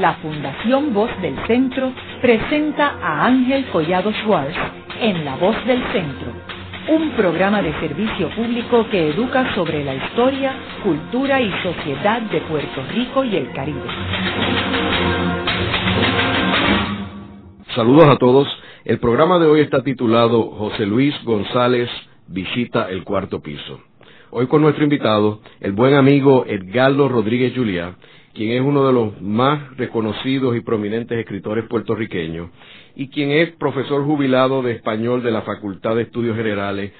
la Fundación Voz del Centro presenta a Ángel Collado Schwartz en La Voz del Centro, un programa de servicio público que educa sobre la historia, cultura y sociedad de Puerto Rico y el Caribe. Saludos a todos. El programa de hoy está titulado José Luis González visita el cuarto piso. Hoy con nuestro invitado, el buen amigo Edgardo Rodríguez Juliá, quien es uno de los más reconocidos y prominentes escritores puertorriqueños y quien es profesor jubilado de español de la Facultad de Estudios Generales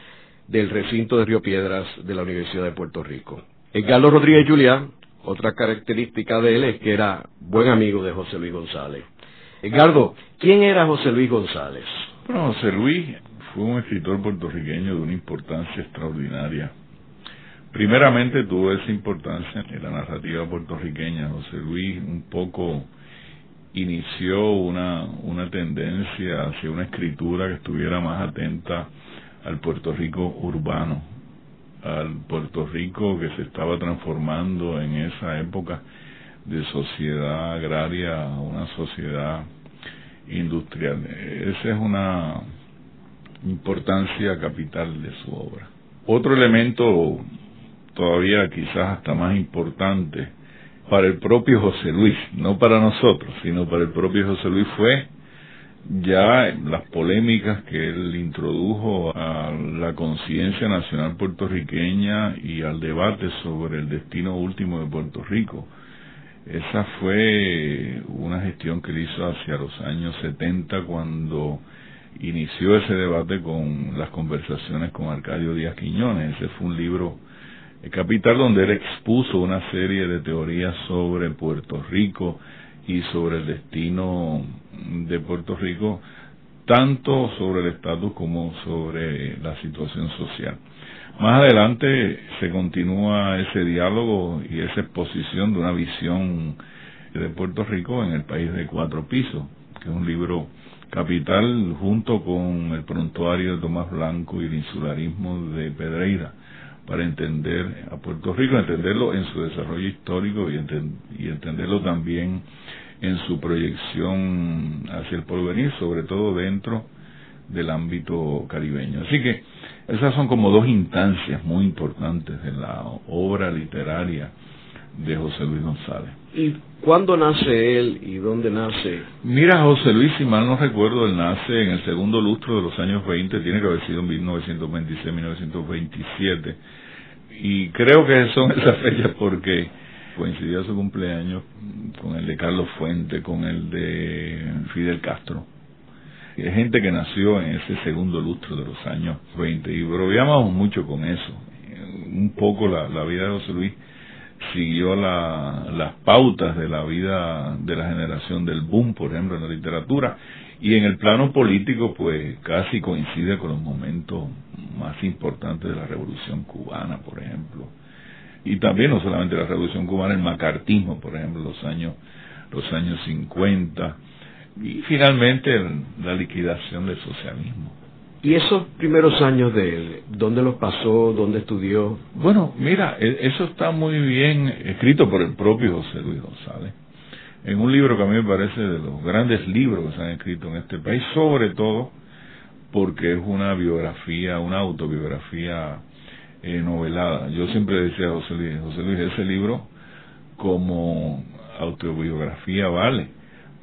del recinto de Río Piedras de la Universidad de Puerto Rico. Edgardo Rodríguez Juliá, otra característica de él es que era buen amigo de José Luis González. Edgardo, ¿quién era José Luis González? Bueno, José Luis fue un escritor puertorriqueño de una importancia extraordinaria. Primeramente tuvo esa importancia en la narrativa puertorriqueña. José Luis un poco inició una, una tendencia hacia una escritura que estuviera más atenta al Puerto Rico urbano, al Puerto Rico que se estaba transformando en esa época de sociedad agraria a una sociedad industrial. Esa es una importancia capital de su obra. Otro elemento todavía quizás hasta más importante para el propio José Luis, no para nosotros, sino para el propio José Luis fue ya las polémicas que él introdujo a la conciencia nacional puertorriqueña y al debate sobre el destino último de Puerto Rico. Esa fue una gestión que él hizo hacia los años 70 cuando inició ese debate con las conversaciones con Arcadio Díaz Quiñones. Ese fue un libro capital donde él expuso una serie de teorías sobre Puerto Rico y sobre el destino de Puerto Rico, tanto sobre el estatus como sobre la situación social. Más adelante se continúa ese diálogo y esa exposición de una visión de Puerto Rico en el país de cuatro pisos, que es un libro capital junto con el prontuario de Tomás Blanco y el insularismo de Pedreira para entender a Puerto Rico, entenderlo en su desarrollo histórico y, entenderlo también en su proyección hacia el porvenir, sobre todo dentro del ámbito caribeño. Así que esas son como dos instancias muy importantes de la obra literaria de José Luis González. ¿Y cuándo nace él y dónde nace? Mira, José Luis, si mal no recuerdo, él nace en el segundo lustro de los años 20, tiene que haber sido en 1926-1927. Y creo que son esas fechas porque coincidía su cumpleaños con el de Carlos Fuente, con el de Fidel Castro. Hay gente que nació en ese segundo lustro de los años 20 y bromeábamos mucho con eso. Un poco la, la vida de José Luis siguió la, las pautas de la vida de la generación del boom, por ejemplo, en la literatura, y en el plano político, pues casi coincide con los momentos más importantes de la Revolución Cubana, por ejemplo. Y también no solamente la Revolución Cubana, el macartismo, por ejemplo, los años, los años 50, y finalmente la liquidación del socialismo. ¿Y esos primeros años de él, dónde los pasó, dónde estudió? Bueno, mira, e, eso está muy bien escrito por el propio José Luis González, en un libro que a mí me parece de los grandes libros que se han escrito en este país, sobre todo porque es una biografía, una autobiografía eh, novelada. Yo siempre decía a José Luis, José Luis, ese libro como autobiografía vale,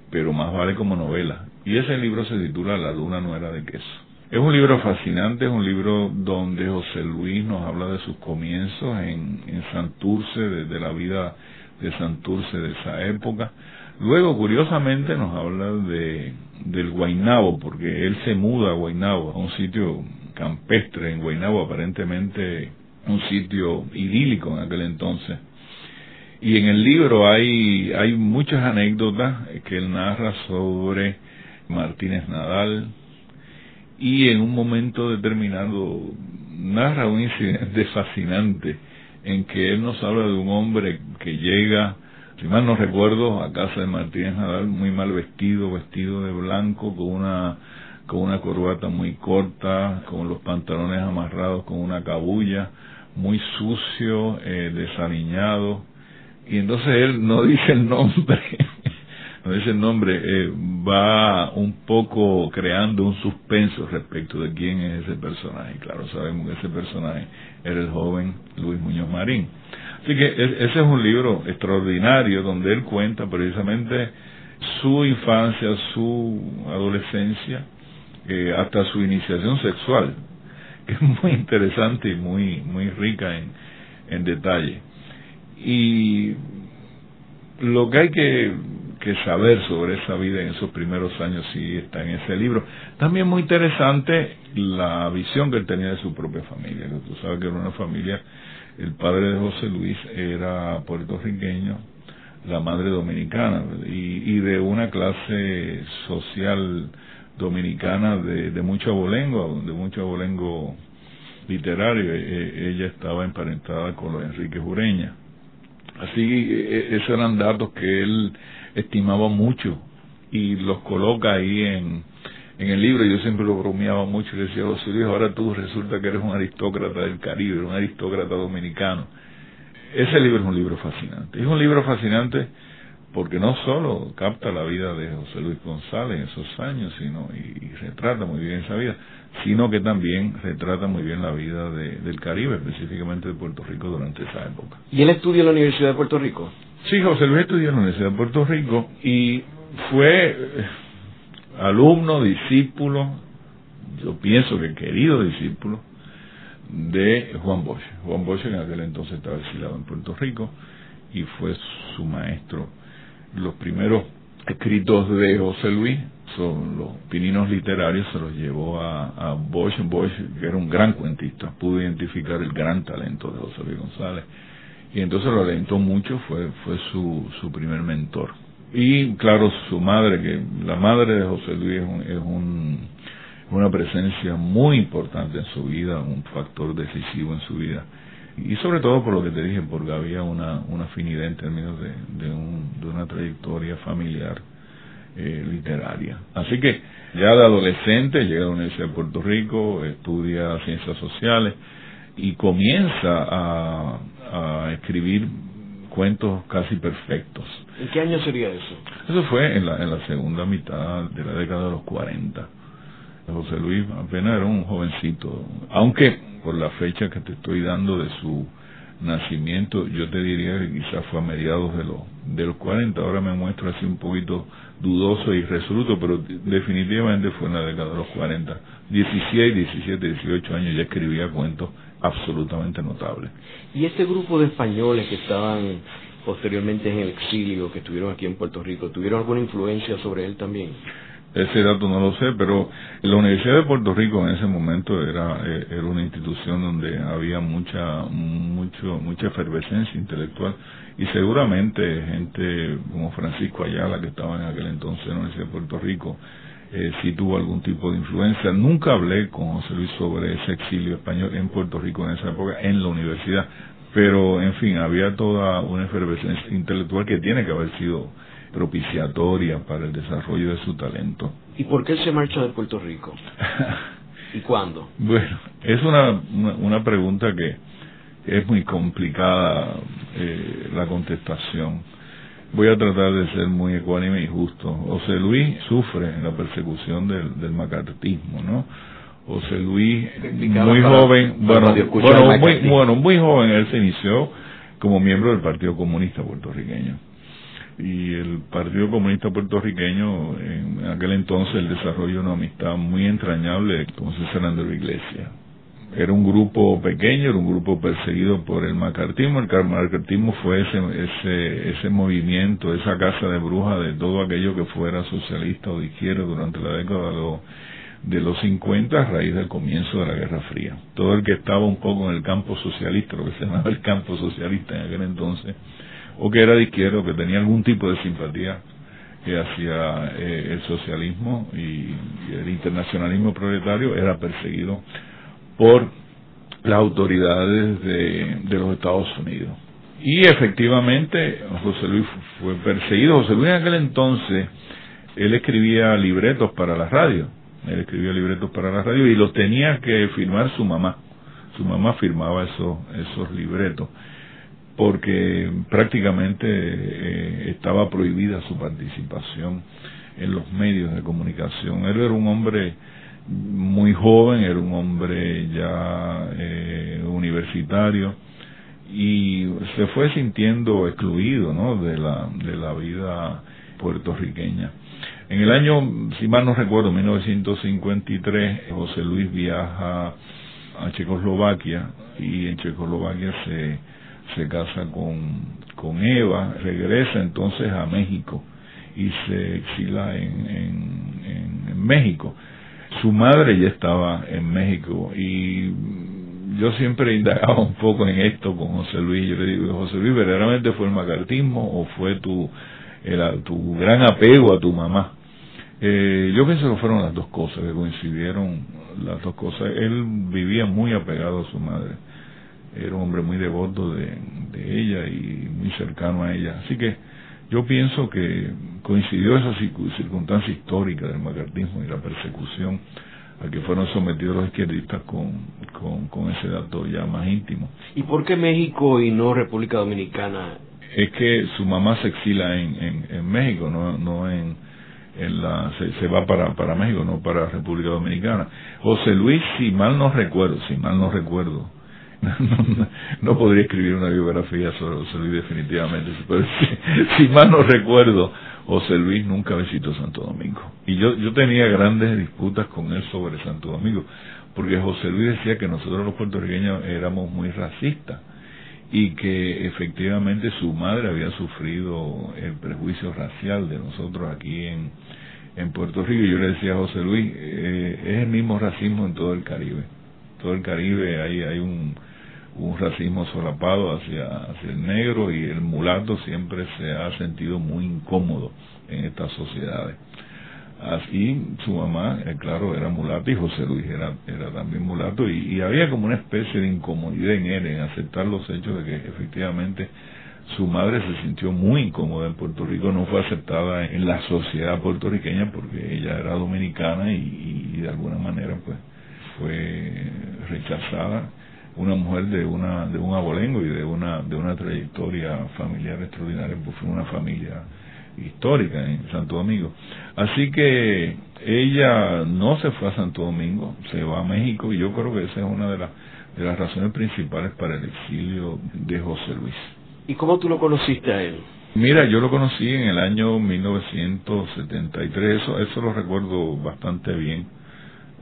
pero más vale como novela. Y ese libro se titula La luna no era de queso. Es un libro fascinante, es un libro donde José Luis nos habla de sus comienzos en, Santurce, de, la vida de Santurce de esa época. Luego, curiosamente, nos habla de, del Guainabo, porque él se muda a Guainabo, a un sitio campestre en Guainabo, aparentemente un sitio idílico en aquel entonces. Y en el libro hay, hay muchas anécdotas que él narra sobre Martínez Nadal, y en un momento determinado narra un incidente fascinante en que él nos habla de un hombre que llega, si mal no recuerdo, a casa de Martínez Nadal muy mal vestido, vestido de blanco, con una con una corbata muy corta, con los pantalones amarrados con una cabulla, muy sucio, eh, desaliñado, y entonces él no dice el nombre no dice el nombre, eh, va un poco creando un suspenso respecto de quién es ese personaje. Claro, sabemos que ese personaje era el joven Luis Muñoz Marín. Así que ese es un libro extraordinario donde él cuenta precisamente su infancia, su adolescencia, eh, hasta su iniciación sexual, que es muy interesante y muy, muy rica en, en detalle. Y lo que hay que, que, saber sobre esa vida en esos primeros años sí está en ese libro. También muy interesante la visión que él tenía de su propia familia. Tú sabes que era una familia, el padre de José Luis era puertorriqueño, la madre dominicana y, de una clase social dominicana de, de mucho abolengo, de mucho abolengo literario. E, e, ella estaba emparentada con los Enrique Jureña. Así, e, esos eran datos que él estimaba mucho y los coloca ahí en, en el libro. Yo siempre lo bromeaba mucho y decía, José Luis, ahora tú resulta que eres un aristócrata del Caribe, un aristócrata dominicano. Ese libro es un libro fascinante. Es un libro fascinante porque no solo capta la vida de José Luis González en esos años, sino y, retrata muy bien esa vida, sino que también retrata muy bien la vida del Caribe, específicamente de Puerto Rico durante esa época. ¿Y él estudió en la Universidad de Puerto Rico? Sí, José Luis estudió en la Universidad de Puerto Rico y fue eh, alumno, discípulo, yo pienso que querido discípulo, de Juan Bosch. Juan Bosch en aquel entonces estaba exilado en Puerto Rico y fue su maestro los primeros escritos de José Luis son los pininos literarios, se los llevó a, a Bosch. Bosch, que era un gran cuentista, pudo identificar el gran talento de José Luis González. Y entonces lo alentó mucho, fue, fue su, su primer mentor. Y claro, su madre, que la madre de José Luis es, un, es un, una presencia muy importante en su vida, un factor decisivo en su vida y sobre todo por lo que te dije, porque había una, una afinidad en términos de, de, un, de una trayectoria familiar eh, literaria. Así que ya de adolescente llega a la Universidad de Puerto Rico, estudia ciencias sociales y comienza a, a escribir cuentos casi perfectos. ¿En qué año sería eso? Eso fue en la, en la segunda mitad de la década de los 40. José Luis apenas era un jovencito, aunque por la fecha que te estoy dando de su nacimiento, yo te diría que quizás fue a mediados de los, de los 40, ahora me muestro así un poquito dudoso y resoluto, pero definitivamente fue en la década de los 40. 16, 17, 18 años ya escribía cuentos absolutamente notables. ¿Y ese grupo de españoles que estaban posteriormente en el exilio, que estuvieron aquí en Puerto Rico, tuvieron alguna influencia sobre él también? Ese dato no lo sé, pero la Universidad de Puerto Rico en ese momento era, eh, era una institución donde había mucha, mucho, mucha efervescencia intelectual y seguramente gente como Francisco Ayala, que estaba en aquel entonces en la Universidad de Puerto Rico, eh, sí tuvo algún tipo de influencia. Nunca hablé con José Luis sobre ese exilio español en Puerto Rico en esa época, en la universidad, pero en fin, había toda una efervescencia intelectual que tiene que haber sido propiciatoria para el desarrollo de su talento. ¿Y por qué él se marcha de Puerto Rico? ¿Y cuándo? Bueno, es una, una, pregunta que es muy complicada eh, la contestación. Voy a tratar de ser muy ecuánime y justo. José Luis sufre la persecución del, del macartismo, ¿no? José Luis, muy joven, bueno, bueno, muy, bueno, muy joven, él se inició como miembro del Partido Comunista puertorriqueño y el Partido Comunista Puertorriqueño en aquel entonces el desarrollo de una amistad muy entrañable con César Andrés Iglesia. Era un grupo pequeño, era un grupo perseguido por el macartismo. El macartismo fue ese, ese, ese movimiento, esa casa de brujas de todo aquello que fuera socialista o de izquierda durante la década de los, de los 50 a raíz del comienzo de la Guerra Fría. Todo el que estaba un poco en el campo socialista, lo que se llamaba el campo socialista en aquel entonces, o que era de izquierda o que tenía algún tipo de simpatía hacia eh, el socialismo y, el internacionalismo proletario era perseguido por las autoridades de, los Estados Unidos. Y efectivamente José Luis fue perseguido. José Luis en aquel entonces, él escribía libretos para la radio. Él escribía libretos para la radio y los tenía que firmar su mamá. Su mamá firmaba esos, esos libretos porque prácticamente eh, estaba prohibida su participación en los medios de comunicación. Él era un hombre muy joven, era un hombre ya eh, universitario y se fue sintiendo excluido ¿no? de, la, de la vida puertorriqueña. En el año, si mal no recuerdo, 1953, José Luis viaja a Checoslovaquia y en Checoslovaquia se, se casa con, con Eva, regresa entonces a México y se exila en, en, en, México. Su madre ya estaba en México y yo siempre indagaba un poco en esto con José Luis. Yo le digo, José Luis, ¿verdaderamente fue el macartismo o fue tu, el, tu gran apego a tu mamá? Eh, yo pienso que fueron las dos cosas, que coincidieron las dos cosas. Él vivía muy apegado a su madre. Era un hombre muy devoto de, de ella y muy cercano a ella. Así que yo pienso que coincidió esa circunstancia histórica del macartismo y la persecución a que fueron sometidos los izquierdistas con, con, ese dato ya más íntimo. ¿Y por qué México y no República Dominicana? Es que su mamá se exila en, en, en México, no, no en, en la, se, se, va para, para México, no para República Dominicana. José Luis, si mal no recuerdo, si mal no recuerdo, no, podría escribir una biografía sobre José Luis definitivamente, pero si, mal no recuerdo, José Luis nunca visitó Santo Domingo. Y yo, yo tenía grandes disputas con él sobre Santo Domingo, porque José Luis decía que nosotros los puertorriqueños éramos muy racistas y que efectivamente su madre había sufrido el prejuicio racial de nosotros aquí en, en Puerto Rico. Y yo le decía a José Luis, eh, es el mismo racismo en todo el Caribe. Todo el Caribe hay, hay un, un racismo solapado hacia, hacia el negro y el mulato siempre se ha sentido muy incómodo en estas sociedades. Así su mamá, eh, claro, era mulato y José Luis era, era también mulato y, había como una especie de incomodidad en él en aceptar los hechos de que efectivamente su madre se sintió muy incómoda en Puerto Rico, no fue aceptada en la sociedad puertorriqueña porque ella era dominicana y, y de alguna manera pues fue rechazada una mujer de una de un abolengo y de una de una trayectoria familiar extraordinaria pues fue una familia histórica en Santo Domingo. Así que ella no se fue a Santo Domingo se va a México y yo creo que esa es una de las de las razones principales para el exilio de José Luis. ¿y cómo tú lo conociste a él? Mira, yo lo conocí en el año 1973, eso, eso lo recuerdo bastante bien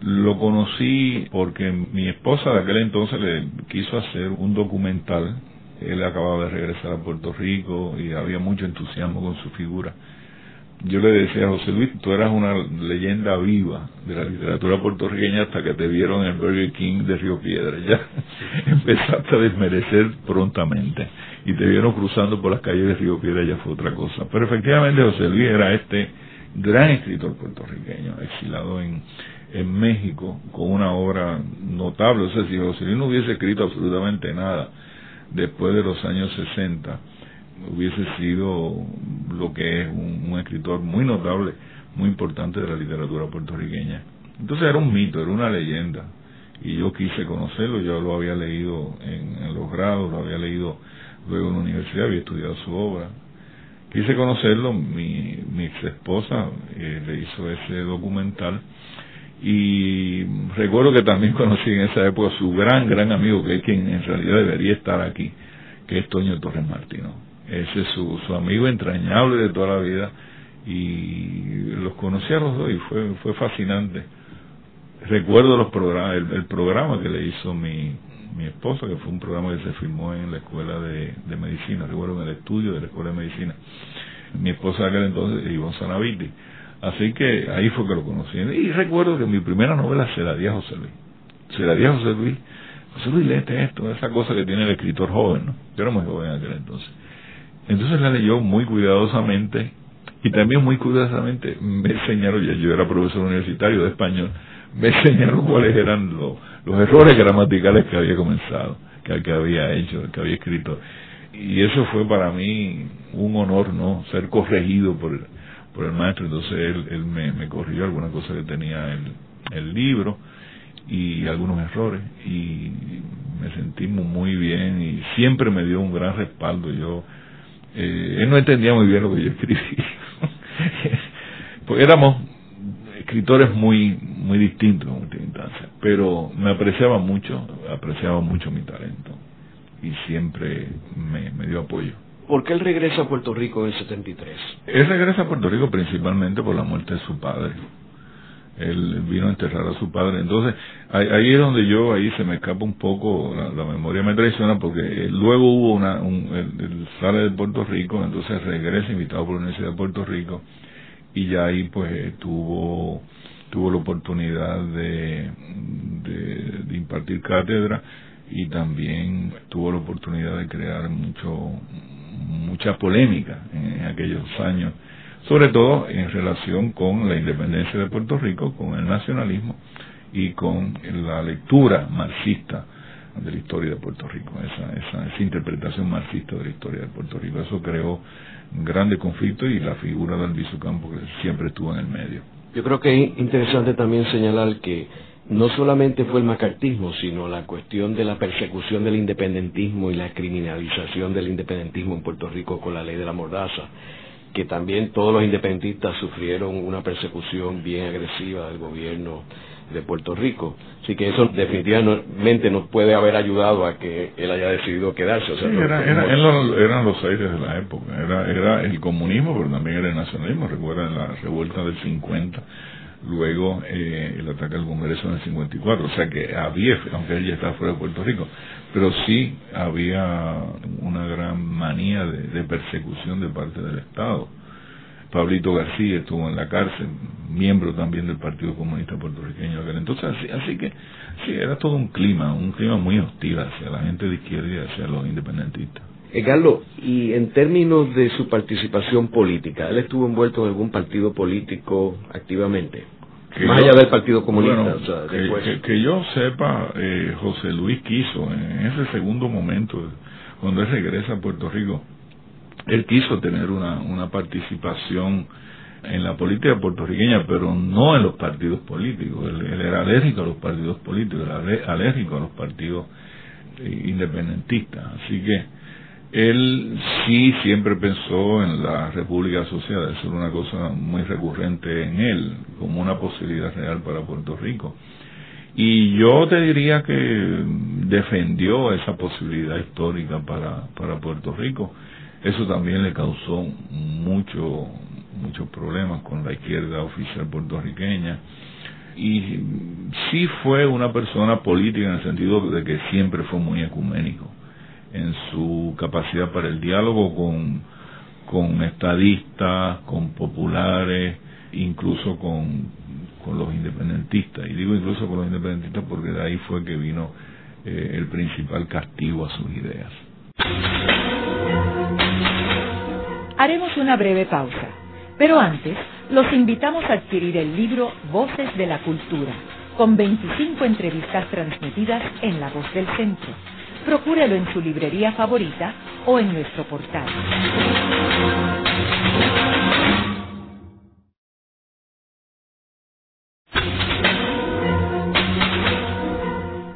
lo conocí porque mi esposa de aquel entonces le quiso hacer un documental. Él acababa de regresar a Puerto Rico y había mucho entusiasmo con su figura. Yo le decía a José Luis, tú eras una leyenda viva de la literatura puertorriqueña hasta que te vieron en Burger King de Río Piedra. Ya empezaste a desmerecer prontamente y te vieron cruzando por las calles de Río Piedra, ya fue otra cosa. Pero efectivamente José Luis era este gran escritor puertorriqueño, exilado en, en México con una obra notable. O sea, si José no hubiese escrito absolutamente nada después de los años 60, hubiese sido lo que es un, escritor muy notable, muy importante de la literatura puertorriqueña. Entonces era un mito, era una leyenda. Y yo quise conocerlo, yo lo había leído en, los grados, lo había leído luego en la universidad, había estudiado su obra. Quise conocerlo, mi, mi ex esposa eh, le hizo ese documental y recuerdo que también conocí en esa época su gran, gran amigo, que es quien en realidad debería estar aquí, que es Toño Torres Martino. Ese es su, su amigo entrañable de toda la vida y los conocí a los dos y fue, fue fascinante. Recuerdo los programas, el, programa que le hizo mi, mi esposa, que fue un programa que se filmó en la escuela de, de medicina, recuerdo en el estudio de la escuela de medicina. Mi esposa aquel entonces, Ivonne Sanaviti Así que ahí fue que lo conocí. Y recuerdo que mi primera novela se la di a José Luis. Se la di a José Luis. José Luis, léete esto, esa cosa que tiene el escritor joven, ¿no? Yo era muy joven en aquel entonces. Entonces la leyó muy cuidadosamente y también muy cuidadosamente me enseñaron, ya yo era profesor universitario de español, me enseñaron cuáles eran los, los errores gramaticales que había comenzado, que, que había hecho, que había escrito. Y eso fue para mí un honor, ¿no? Ser corregido por por el maestro, entonces él, él me, me corrigió algunas cosas que tenía el, el libro y algunos errores y me sentí muy bien y siempre me dio un gran respaldo. Yo, eh, él no entendía muy bien lo que yo escribía. pues éramos escritores muy muy distintos en última instancia, pero me apreciaba mucho, apreciaba mucho mi talento y siempre me, me dio apoyo. ¿Por qué él regresa a Puerto Rico en el 73? Él regresa a Puerto Rico principalmente por la muerte de su padre. Él vino a enterrar a su padre. Entonces, ahí, es donde yo, ahí se me escapa un poco, la, memoria me traiciona, porque luego hubo una, un, él, sale de Puerto Rico, entonces regresa invitado por la Universidad de Puerto Rico, y ya ahí pues tuvo tuvo la oportunidad de, de impartir cátedra y también tuvo la oportunidad de crear mucho mucha polémica en aquellos años, sobre todo en relación con la independencia de Puerto Rico, con el nacionalismo y con la lectura marxista de la historia de Puerto Rico, esa, esa, esa interpretación marxista de la historia de Puerto Rico. Eso creó grandes conflictos y la figura de Albizu Campo que siempre estuvo en el medio. Yo creo que es interesante también señalar que no solamente fue el macartismo, sino la cuestión de la persecución del independentismo y la criminalización del independentismo en Puerto Rico con la ley de la mordaza, que también todos los independentistas sufrieron una persecución bien agresiva del gobierno de Puerto Rico. Así que eso definitivamente nos puede haber ayudado a que él haya decidido quedarse. O sea, eran los aires de la época. Era, era el comunismo, pero también era el nacionalismo. Recuerda la revuelta del 50 luego eh, el ataque al Congreso en el 54, o sea que había, aunque él ya estaba fuera de Puerto Rico, pero sí había una gran manía de, persecución de parte del Estado. Pablito García estuvo en la cárcel, miembro también del Partido Comunista Puertorriqueño entonces, así, así que sí, era todo un clima, un clima muy hostil hacia la gente de izquierda y hacia los independentistas. Eh, Carlos, y en términos de su participación política, ¿él estuvo envuelto en algún partido político activamente? Más allá del Partido Comunista. que, yo sepa, eh, José Luis quiso, en ese segundo momento, cuando él regresa a Puerto Rico, él quiso tener una, una participación en la política puertorriqueña, pero no en los partidos políticos. Él, él era alérgico a los partidos políticos, era alérgico a los partidos eh, independentistas. Así que él sí siempre pensó en la República Asociada, eso era una cosa muy recurrente en él, como una posibilidad real para Puerto Rico. Y yo te diría que defendió esa posibilidad histórica para, para Puerto Rico. Eso también le causó mucho, muchos problemas con la izquierda oficial puertorriqueña. Y sí fue una persona política en el sentido de que siempre fue muy ecuménico en su capacidad para el diálogo con, con estadistas, con populares, incluso con, con los independentistas. Y digo incluso con los independentistas porque de ahí fue que vino eh, el principal castigo a sus ideas. Haremos una breve pausa, pero antes los invitamos a adquirir el libro Voces de la Cultura, con 25 entrevistas transmitidas en La Voz del Centro procúrelo en su librería favorita o en nuestro portal.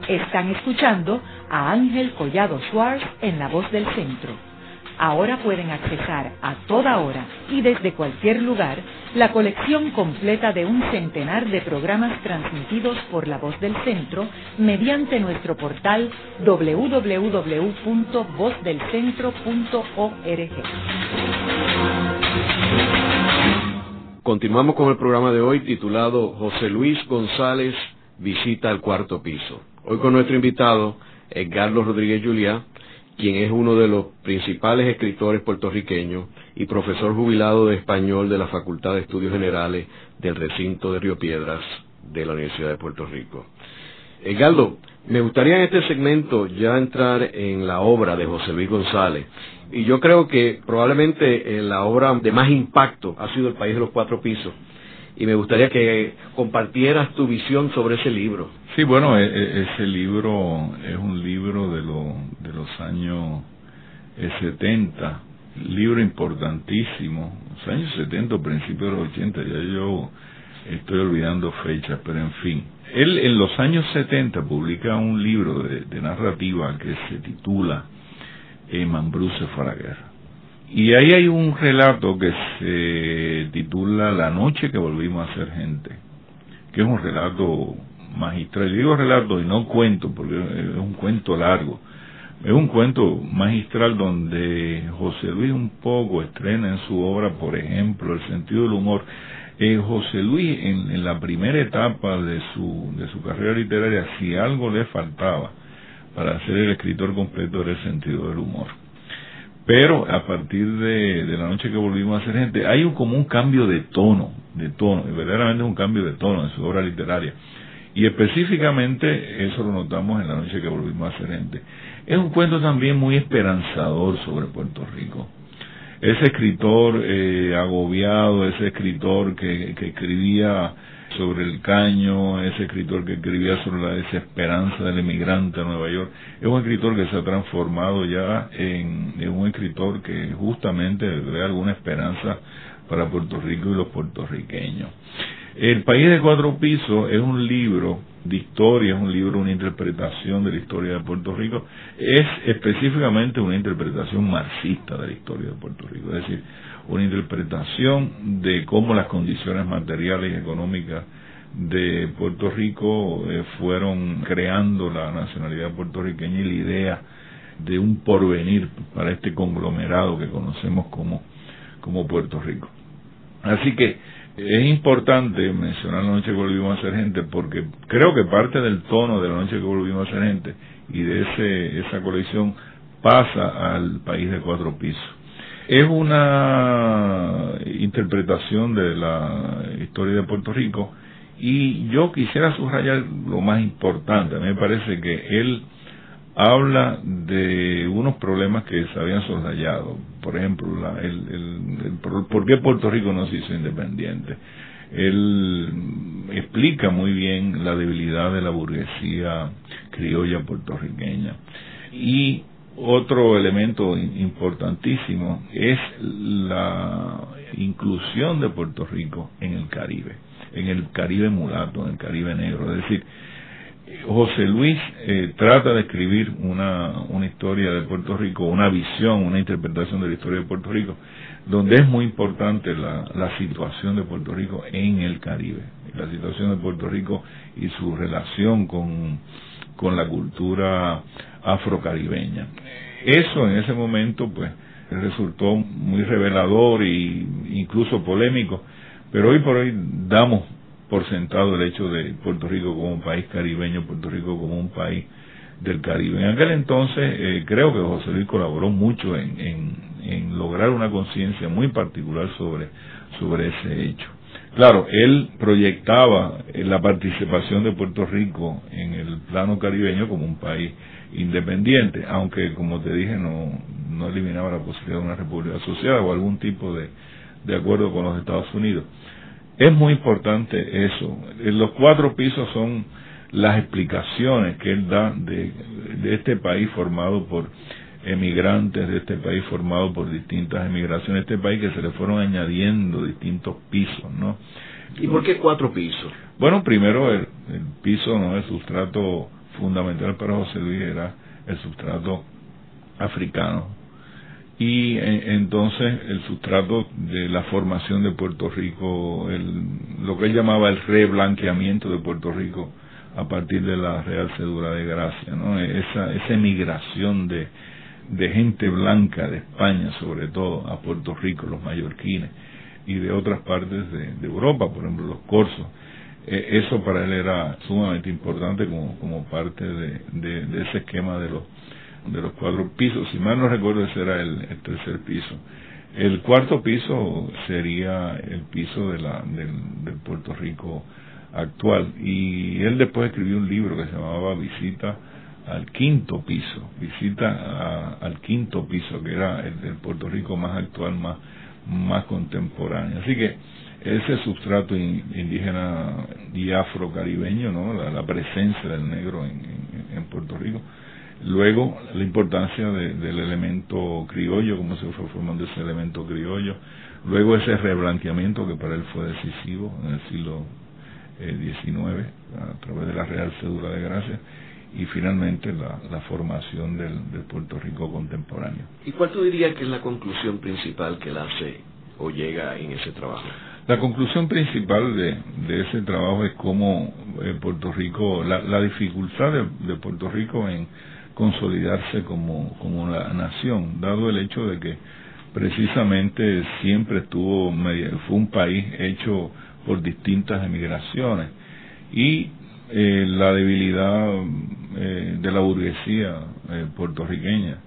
Están escuchando a Ángel Collado Suárez en La Voz del Centro. Ahora pueden accesar a toda hora y desde cualquier lugar la colección completa de un centenar de programas transmitidos por la voz del centro mediante nuestro portal www.vozdelcentro.org. Continuamos con el programa de hoy titulado José Luis González visita el cuarto piso. Hoy con nuestro invitado, Edgardo Rodríguez Juliá, quien es uno de los principales escritores puertorriqueños y profesor jubilado de español de la Facultad de Estudios Generales del recinto de Río Piedras de la Universidad de Puerto Rico. Edgardo, me gustaría en este segmento ya entrar en la obra de José Luis González. Y yo creo que probablemente eh, la obra de más impacto ha sido El País de los Cuatro Pisos, y me gustaría que compartieras tu visión sobre ese libro. Sí, bueno, e, e, ese libro es un libro de, de los años 70, libro importantísimo, los años 70, principios de los 80, ya yo estoy olvidando fechas, pero en fin. Él en los años 70 publica un libro de, narrativa que se titula eh, Mambrú guerra. Y ahí hay un relato que se titula La noche que volvimos a ser gente, que es un relato magistral. Yo digo relato y no cuento, porque es un cuento largo. Es un cuento magistral donde José Luis un poco estrena en su obra, por ejemplo, el sentido del humor. Eh, José Luis, en, en, la primera etapa de su, de su carrera literaria, si algo le faltaba para ser el escritor completo era el sentido del humor. Pero a partir de, la noche que volvimos a ser gente, hay un, como un cambio de tono, de tono, y verdaderamente un cambio de tono en su obra literaria. Y específicamente eso lo notamos en la noche que volvimos a ser gente. Es un cuento también muy esperanzador sobre Puerto Rico. Ese escritor eh, agobiado, ese escritor que, que escribía sobre el caño, ese escritor que escribía sobre la desesperanza del emigrante a Nueva York, es un escritor que se ha transformado ya en, un escritor que justamente ve alguna esperanza para Puerto Rico y los puertorriqueños. El País de Cuatro Pisos es un libro de historia, es un libro, una interpretación de la historia de Puerto Rico, es específicamente una interpretación marxista de la historia de Puerto Rico, es decir, una interpretación de cómo las condiciones materiales y económicas de Puerto Rico eh, fueron creando la nacionalidad puertorriqueña y la idea de un porvenir para este conglomerado que conocemos como, como Puerto Rico. Así que es importante mencionar la noche que volvimos a ser gente porque creo que parte del tono de la noche que volvimos a ser gente y de ese, esa colección pasa al país de cuatro pisos. Es una interpretación de la historia de Puerto Rico y yo quisiera subrayar lo más importante. A mí me parece que él habla de unos problemas que se habían soslayado. Por ejemplo, el, el, por qué Puerto Rico no se hizo independiente. Él explica muy bien la debilidad de la burguesía criolla puertorriqueña. Y otro elemento importantísimo es la inclusión de Puerto Rico en el Caribe, en el Caribe mulato, en el Caribe negro. Es decir, José Luis eh, trata de escribir una, una historia de Puerto Rico, una visión, una interpretación de la historia de Puerto Rico, donde es muy importante la, la situación de Puerto Rico en el Caribe, la situación de Puerto Rico y su relación con, con la cultura afrocaribeña. Eso en ese momento pues resultó muy revelador e incluso polémico, pero hoy por hoy damos por sentado el hecho de Puerto Rico como un país caribeño, Puerto Rico como un país del Caribe. En aquel entonces eh, creo que José Luis colaboró mucho en, en, lograr una conciencia muy particular sobre, sobre ese hecho. Claro, él proyectaba eh, la participación de Puerto Rico en el plano caribeño como un país independiente, aunque como te dije no, no eliminaba la posibilidad de una república asociada o algún tipo de, de acuerdo con los Estados Unidos. Es muy importante eso. Los cuatro pisos son las explicaciones que él da de, de este país formado por emigrantes, de este país formado por distintas emigraciones, este país que se le fueron añadiendo distintos pisos, ¿no? ¿Y por qué cuatro pisos? Bueno, primero el, el piso, ¿no? El sustrato fundamental para José Luis era el sustrato africano, y eh, entonces el sustrato de la formación de Puerto Rico, el, lo que él llamaba el reblanqueamiento de Puerto Rico a partir de la Real Cedura de Gracia, ¿no? esa, esa emigración de, de gente blanca de España sobre todo a Puerto Rico, los mallorquines y de otras partes de, Europa, por ejemplo los corsos. Eh, eso para él era sumamente importante como, como parte de, de, ese esquema de los de los cuatro pisos, si mal no recuerdo ese era el, tercer piso. El cuarto piso sería el piso de la, del, Puerto Rico actual. Y él después escribió un libro que se llamaba Visita al quinto piso, visita al quinto piso, que era el del Puerto Rico más actual, más, más contemporáneo. Así que ese sustrato indígena y afrocaribeño, ¿no? la, presencia del negro en, en Puerto Rico, Luego, la importancia del elemento criollo, cómo se fue formando ese elemento criollo. Luego, ese reblanqueamiento que para él fue decisivo en el siglo XIX eh, a través de la Real Cédula de Gracia. Y finalmente, la, formación del, Puerto Rico contemporáneo. ¿Y cuál tú dirías que es la conclusión principal que él hace o llega en ese trabajo? La conclusión principal de, de ese trabajo es cómo eh, Puerto Rico, la, la dificultad de Puerto Rico en consolidarse como, como una nación, dado el hecho de que precisamente siempre estuvo, fue un país hecho por distintas emigraciones y eh, la debilidad eh, de la burguesía eh, puertorriqueña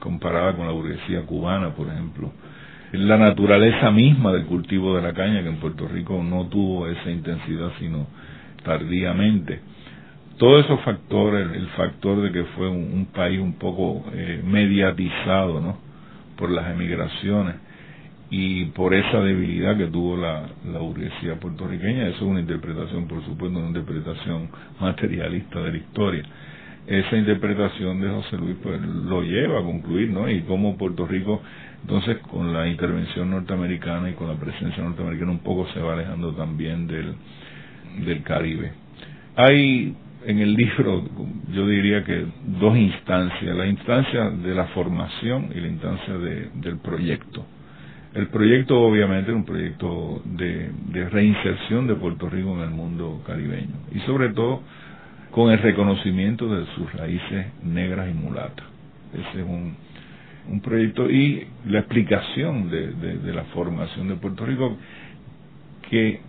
comparada con la burguesía cubana, por ejemplo, la naturaleza misma del cultivo de la caña, que en Puerto Rico no tuvo esa intensidad sino tardíamente todos esos factores, el factor de que fue un, país un poco eh, mediatizado, ¿no? Por las emigraciones y por esa debilidad que tuvo la, la burguesía puertorriqueña, eso es una interpretación, por supuesto, una interpretación materialista de la historia. Esa interpretación de José Luis pues lo lleva a concluir, ¿no? Y cómo Puerto Rico, entonces, con la intervención norteamericana y con la presencia norteamericana, un poco se va alejando también del, Caribe. Hay en el libro yo diría que dos instancias, la instancia de la formación y la instancia de, del proyecto. El proyecto obviamente es un proyecto de, de, reinserción de Puerto Rico en el mundo caribeño y sobre todo con el reconocimiento de sus raíces negras y mulatas. Ese es un, un proyecto y la explicación de, la formación de Puerto Rico que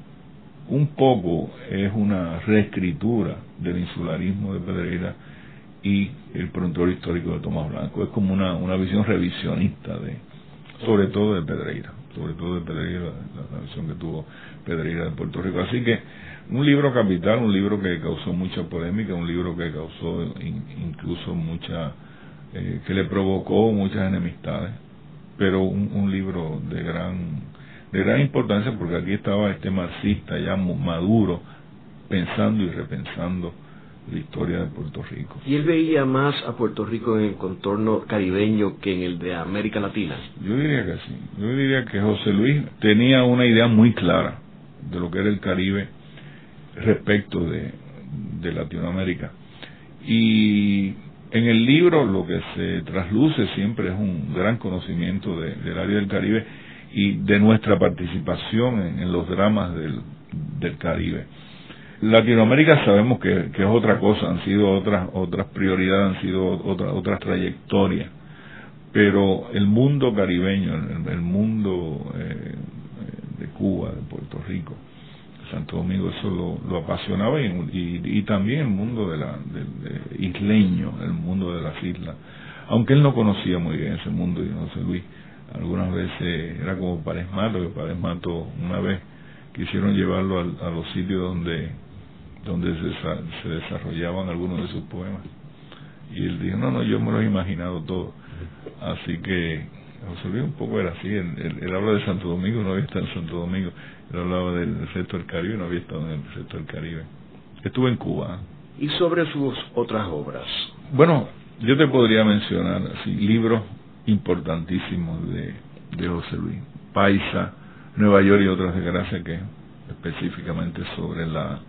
un poco es una reescritura del insularismo de Pedreira y el prontuario histórico de Tomás Blanco. Es como una, una visión revisionista de, sobre todo de Pedreira, sobre todo de Pedreira, la, visión que tuvo Pedreira de Puerto Rico. Así que un libro capital, un libro que causó mucha polémica, un libro que causó incluso mucha, eh, que le provocó muchas enemistades, pero un, un libro de gran de gran importancia porque aquí estaba este marxista ya maduro pensando y repensando la historia de Puerto Rico. ¿Y él veía más a Puerto Rico en el contorno caribeño que en el de América Latina? Yo diría que sí. Yo diría que José Luis tenía una idea muy clara de lo que era el Caribe respecto de, de Latinoamérica. Y en el libro lo que se trasluce siempre es un gran conocimiento del área del Caribe y de nuestra participación en, los dramas del, del, Caribe. Latinoamérica sabemos que, es otra cosa, han sido otras otras prioridades, han sido otras otras trayectorias, pero el mundo caribeño, el, mundo eh, de Cuba, de Puerto Rico, Santo Domingo, eso lo, apasionaba y, y, también el mundo de la isleño, el mundo de las islas, aunque él no conocía muy bien ese mundo, y no sé Luis algunas veces era como Paresmato, que Paresmato una vez quisieron llevarlo a, los sitios donde donde se, desarrollaban algunos de sus poemas. Y él dijo, no, no, yo me lo he imaginado todo. Así que José Luis un poco era así, él, habla de Santo Domingo, no había estado en Santo Domingo, él hablaba del sector del Caribe, no había estado en el sector del Caribe. Estuve en Cuba. ¿Y sobre sus otras obras? Bueno, yo te podría mencionar así, libros importantísimos de, de José Luis. Paisa, Nueva York y otras desgracias que específicamente sobre la,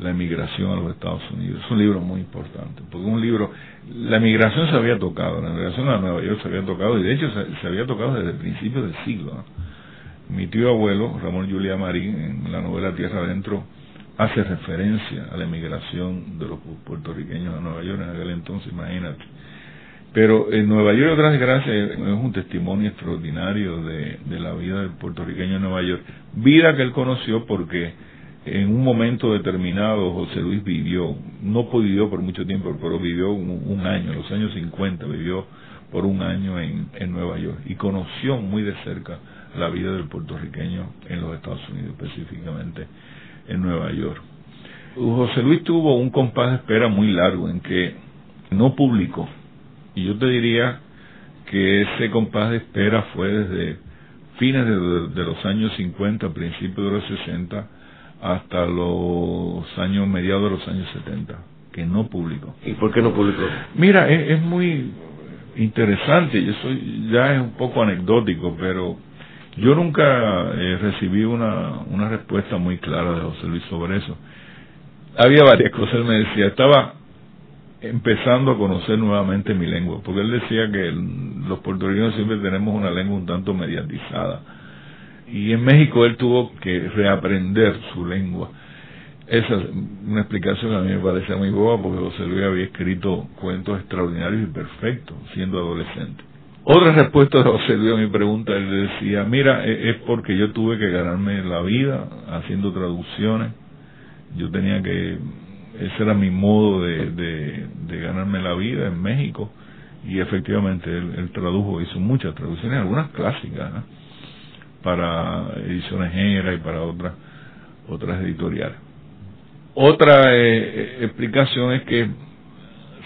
la emigración a los Estados Unidos. Es un libro muy importante, porque un libro, la emigración se había tocado, la emigración a Nueva York se había tocado, y de hecho se, había tocado desde el principio del siglo. Mi tío abuelo, Ramón Julia Marín, en la novela Tierra Adentro, hace referencia a la emigración de los puertorriqueños a Nueva York en aquel entonces, imagínate pero en Nueva York, otras desgracias, es un testimonio extraordinario de, la vida del puertorriqueño en Nueva York. Vida que él conoció porque en un momento determinado José Luis vivió, no vivió por mucho tiempo, pero vivió un, año, en los años 50, vivió por un año en, en Nueva York y conoció muy de cerca la vida del puertorriqueño en los Estados Unidos, específicamente en Nueva York. José Luis tuvo un compás de espera muy largo en que no publicó, y yo te diría que ese compás de espera fue desde fines de, los años 50, principios de los 60, hasta los años mediados de los años 70, que no publicó. ¿Y por qué no publicó? Mira, es, muy interesante, y eso ya es un poco anecdótico, pero yo nunca eh, recibí una, una respuesta muy clara de José Luis sobre eso. Había varias cosas, él me decía, estaba empezando a conocer nuevamente mi lengua, porque él decía que los puertorriqueños siempre tenemos una lengua un tanto mediatizada. Y en México él tuvo que reaprender su lengua. Esa es una explicación que a mí me parece muy boba, porque José Luis había escrito cuentos extraordinarios y perfectos siendo adolescente. Otra respuesta de José Luis a mi pregunta, él decía, mira, e-, es porque yo tuve que ganarme la vida haciendo traducciones. Yo tenía que ese era mi modo de, de, ganarme la vida en México y efectivamente él, tradujo, hizo muchas traducciones, algunas clásicas, para ediciones Gera y para otras otras editoriales. Otra eh, explicación es que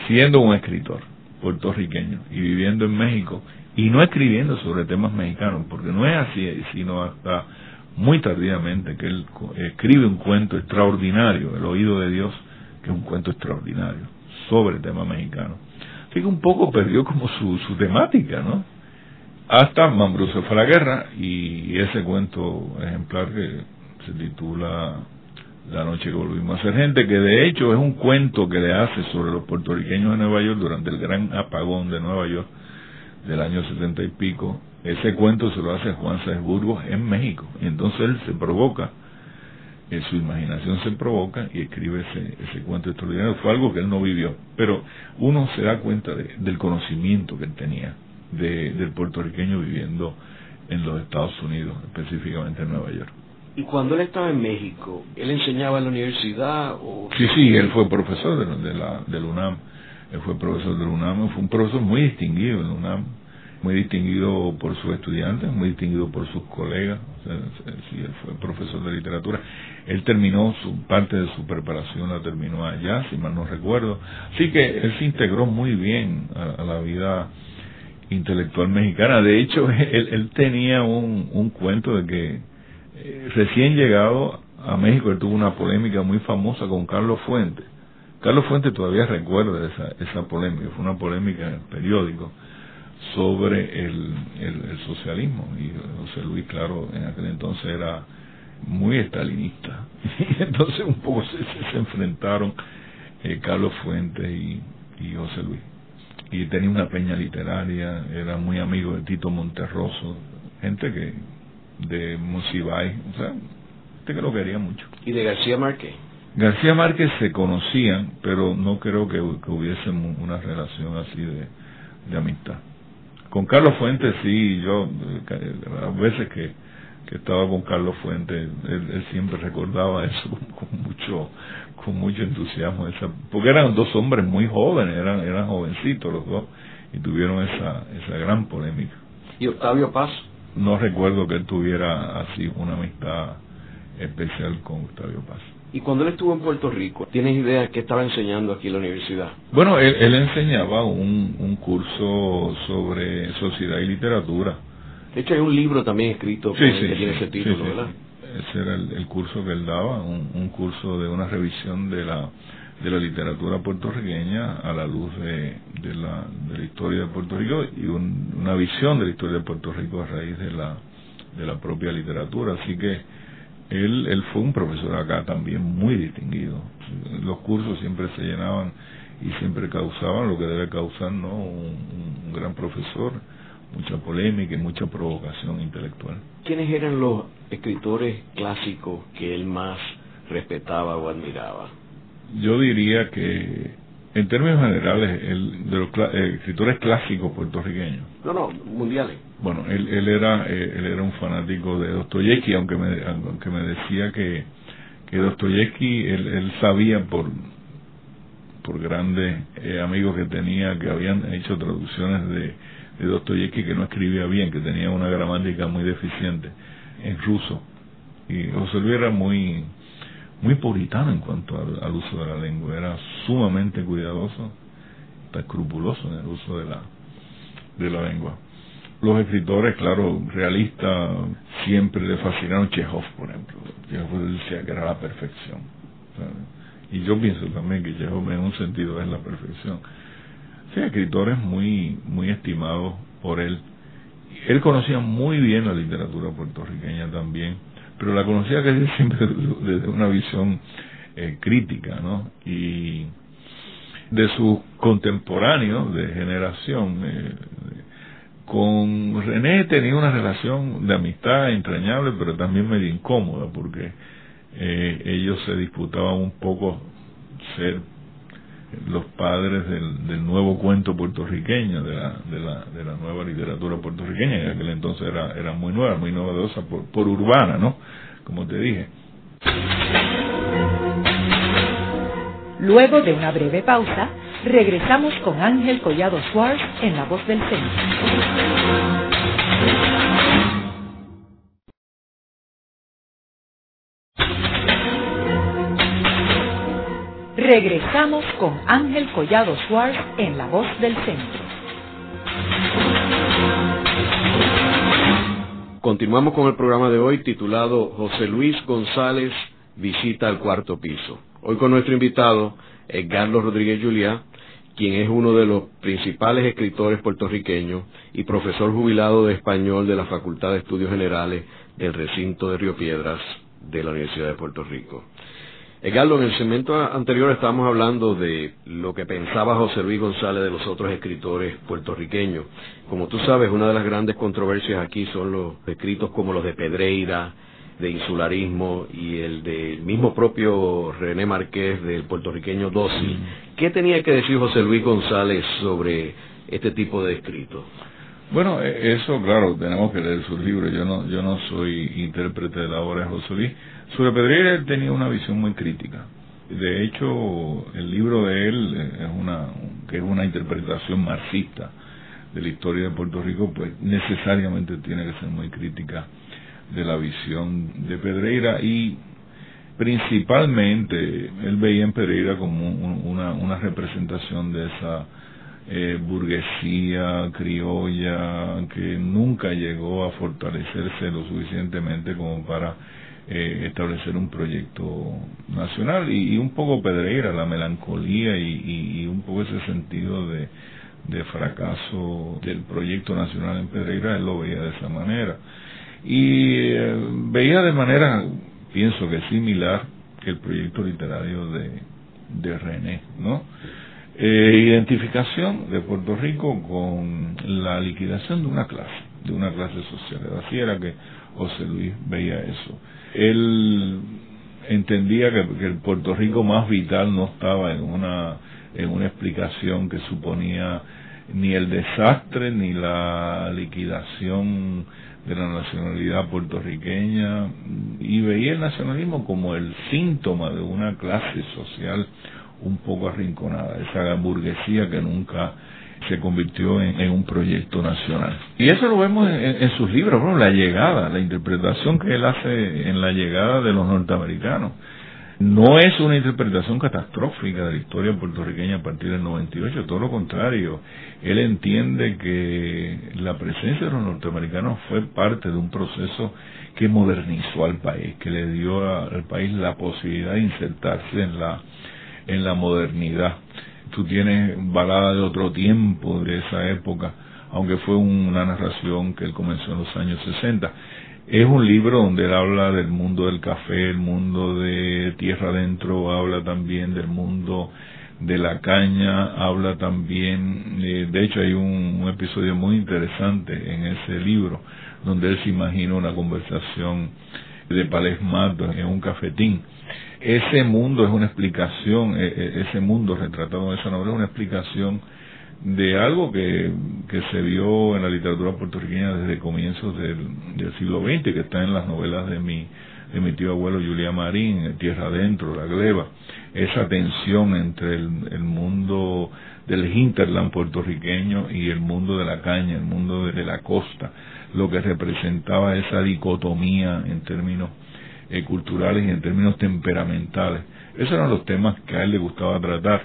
siendo un escritor puertorriqueño y viviendo en México y no escribiendo sobre temas mexicanos, porque no es así, sino hasta muy tardíamente que él escribe un cuento extraordinario, El oído de Dios, que es un cuento extraordinario sobre el tema mexicano. Así que un poco perdió como su, su temática, ¿no? Hasta Mambrú se fue a la guerra y ese cuento ejemplar que se titula La noche que volvimos a ser gente, que de hecho es un cuento que le hace sobre los puertorriqueños de Nueva York durante el gran apagón de Nueva York del año setenta y pico. Ese cuento se lo hace Juan Salzburgo en México. Y entonces él se provoca su imaginación se provoca y escribe ese, ese cuento extraordinario. Fue algo que él no vivió, pero uno se da cuenta del conocimiento que él tenía de, del puertorriqueño viviendo en los Estados Unidos, específicamente en Nueva York. ¿Y cuando él estaba en México, él enseñaba en la universidad? O... Sí, sí, él fue profesor de, de la, del UNAM. Él fue profesor del UNAM, fue un profesor muy distinguido en la UNAM muy distinguido por sus estudiantes, muy distinguido por sus colegas. sí, él fue profesor de literatura. Él terminó su parte de su preparación, la terminó allá, si mal no recuerdo. Así que él se integró muy bien a, la vida intelectual mexicana. De hecho, él, tenía un, un cuento de que eh, recién llegado a México, él tuvo una polémica muy famosa con Carlos Fuentes. Carlos Fuentes todavía recuerda esa, esa polémica, fue una polémica en el periódico sobre el, el, socialismo. Y José Luis, claro, en aquel entonces era muy estalinista. Y entonces un poco se, se enfrentaron eh, Carlos Fuentes y, y José Luis. Y tenía una peña literaria, era muy amigo de Tito Monterroso, gente que de Musibay, o sea, gente que lo quería mucho. ¿Y de García Márquez? García Márquez se conocían, pero no creo que, que hubiese una relación así de, de amistad. Con Carlos Fuentes sí, yo a veces que, que estaba con Carlos Fuentes, él, siempre recordaba eso con, mucho con mucho entusiasmo, esa, porque eran dos hombres muy jóvenes, eran eran jovencitos los dos y tuvieron esa esa gran polémica. ¿Y Octavio Paz? No recuerdo que él tuviera así una amistad especial con Octavio Paz. Y cuando él estuvo en Puerto Rico, ¿tienes idea de qué estaba enseñando aquí en la universidad? Bueno, él, enseñaba un, un curso sobre sociedad y literatura. De hecho, hay un libro también escrito que tiene ese título, ¿verdad? Ese era el, curso que él daba, un, curso de una revisión de la de la literatura puertorriqueña a la luz de, de, la, de la historia de Puerto Rico y una visión de la historia de Puerto Rico a raíz de la, de la propia literatura. Así que él fue un profesor acá también muy distinguido. Los cursos siempre se llenaban y siempre causaban lo que debe causar ¿no? un, gran profesor, mucha polémica y mucha provocación intelectual. ¿Quiénes eran los escritores clásicos que él más respetaba o admiraba? Yo diría que en términos generales, el, de los eh, escritores clásicos puertorriqueños. No, no, mundiales. Bueno, él, él era eh, él era un fanático de Dostoyevsky, aunque me, aunque me decía que, que Dostoyevsky, él, él sabía por, por grandes eh, amigos que tenía que habían hecho traducciones de, de Dostoyevsky que no escribía bien, que tenía una gramática muy deficiente en ruso. Y José Luis era muy muy puritano en cuanto al, uso de la lengua, era sumamente cuidadoso, escrupuloso en el uso de la, de la lengua. Los escritores, claro, realistas, siempre le fascinaron Chekhov, por ejemplo. Chekhov decía que era la perfección. y yo pienso también que Chekhov en un sentido es la perfección. Sí, escritores muy, muy estimados por él. Él conocía muy bien la literatura puertorriqueña también, pero la conocía casi siempre desde una visión eh, crítica, ¿no? Y de sus contemporáneos de generación, eh, con René tenía una relación de amistad entrañable, pero también medio incómoda, porque eh, ellos se disputaban un poco ser los padres del, nuevo cuento puertorriqueño, de la, de, la, de la nueva literatura puertorriqueña, en aquel entonces era, era muy nueva, muy novedosa por, por urbana, ¿no? Como te dije. Luego de una breve pausa, regresamos con Ángel Collado Schwartz en La Voz del Centro. Regresamos con Ángel Collado Schwartz en La Voz del Centro. Continuamos con el programa de hoy titulado José Luis González visita al cuarto piso. Hoy con nuestro invitado, Carlos Rodríguez Juliá, quien es uno de los principales escritores puertorriqueños y profesor jubilado de español de la Facultad de Estudios Generales del recinto de Río Piedras de la Universidad de Puerto Rico. Edgardo, en el segmento anterior estábamos hablando de lo que pensaba José Luis González de los otros escritores puertorriqueños. Como tú sabes, una de las grandes controversias aquí son los escritos como los de Pedreira, de insularismo y el del mismo propio René Marqués del puertorriqueño Dócil. Mm. ¿Qué tenía que decir José Luis González sobre este tipo de escritos? Bueno, e, eso, claro, tenemos que leer sus libros. Yo no, yo no soy intérprete de la obra de José Luis, sobre Pedreira él tenía una visión muy crítica. De hecho, el libro de él es una, que es una interpretación marxista de la historia de Puerto Rico, pues necesariamente tiene que ser muy crítica de la visión de Pedreira y principalmente él veía en Pedreira como una, una representación de esa eh, burguesía criolla que nunca llegó a fortalecerse lo suficientemente como para eh, establecer un proyecto nacional y, un poco Pedreira, la melancolía y, un poco ese sentido de, fracaso del proyecto nacional en Pedreira, él lo veía de esa manera. Y eh, veía de manera, pienso que similar, que el proyecto literario de, de René, ¿no? Eh, identificación de Puerto Rico con la liquidación de una clase, de una clase social. Así era que José Luis veía eso él entendía que, el Puerto Rico más vital no estaba en una en una explicación que suponía ni el desastre ni la liquidación de la nacionalidad puertorriqueña y veía el nacionalismo como el síntoma de una clase social un poco arrinconada, esa burguesía que nunca se convirtió en, un proyecto nacional. Y eso lo vemos en, sus libros, la llegada, la interpretación que él hace en la llegada de los norteamericanos. No es una interpretación catastrófica de la historia puertorriqueña a partir del 98, todo lo contrario. Él entiende que la presencia de los norteamericanos fue parte de un proceso que modernizó al país, que le dio al país la posibilidad de insertarse en la, en la modernidad tú tienes balada de otro tiempo, de esa época, aunque fue una narración que él comenzó en los años 60. Es un libro donde él habla del mundo del café, el mundo de tierra adentro, habla también del mundo de la caña, habla también, eh, de hecho hay un, episodio muy interesante en ese libro, donde él se imagina una conversación de Palesmato en un cafetín ese mundo es una explicación, e, e, ese mundo retratado en esa novela es una explicación de algo que, que se vio en la literatura puertorriqueña desde comienzos del, del siglo XX, que está en las novelas de mi, de mi tío abuelo Julián Marín, Tierra Adentro, La Gleba, esa tensión entre el mundo del hinterland puertorriqueño y el mundo de la caña, el mundo de la costa, lo que representaba esa dicotomía en términos eh, culturales y en términos temperamentales. Esos eran los temas que a él le gustaba tratar